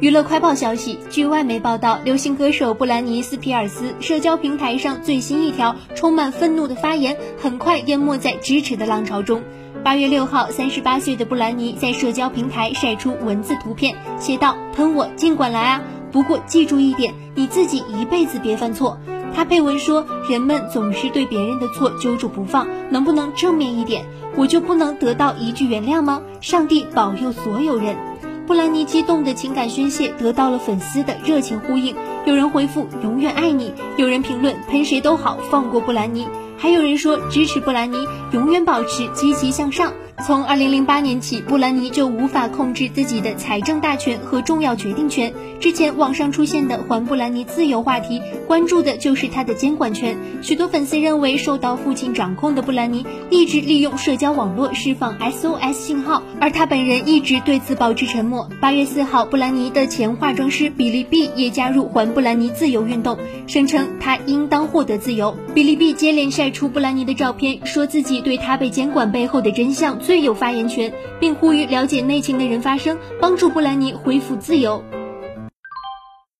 娱乐快报消息，据外媒报道，流行歌手布兰妮斯皮尔斯社交平台上最新一条充满愤怒的发言，很快淹没在支持的浪潮中。八月六号，三十八岁的布兰妮在社交平台晒出文字图片，写道：“喷我尽管来啊，不过记住一点，你自己一辈子别犯错。”她配文说：“人们总是对别人的错揪住不放，能不能正面一点？我就不能得到一句原谅吗？上帝保佑所有人。”布兰妮激动的情感宣泄得到了粉丝的热情呼应，有人回复“永远爱你”，有人评论“喷谁都好，放过布兰妮”，还有人说支持布兰妮，永远保持积极向上。从二零零八年起，布兰妮就无法控制自己的财政大权和重要决定权。之前网上出现的“还布兰妮自由”话题，关注的就是她的监管权。许多粉丝认为，受到父亲掌控的布兰妮一直利用社交网络释放 SOS 信号，而她本人一直对此保持沉默。八月四号，布兰妮的前化妆师比利 B 也加入“还布兰妮自由”运动，声称她应当获得自由。比利 B 接连晒出布兰妮的照片，说自己对她被监管背后的真相。最有发言权，并呼吁了解内情的人发声，帮助布兰妮恢复自由。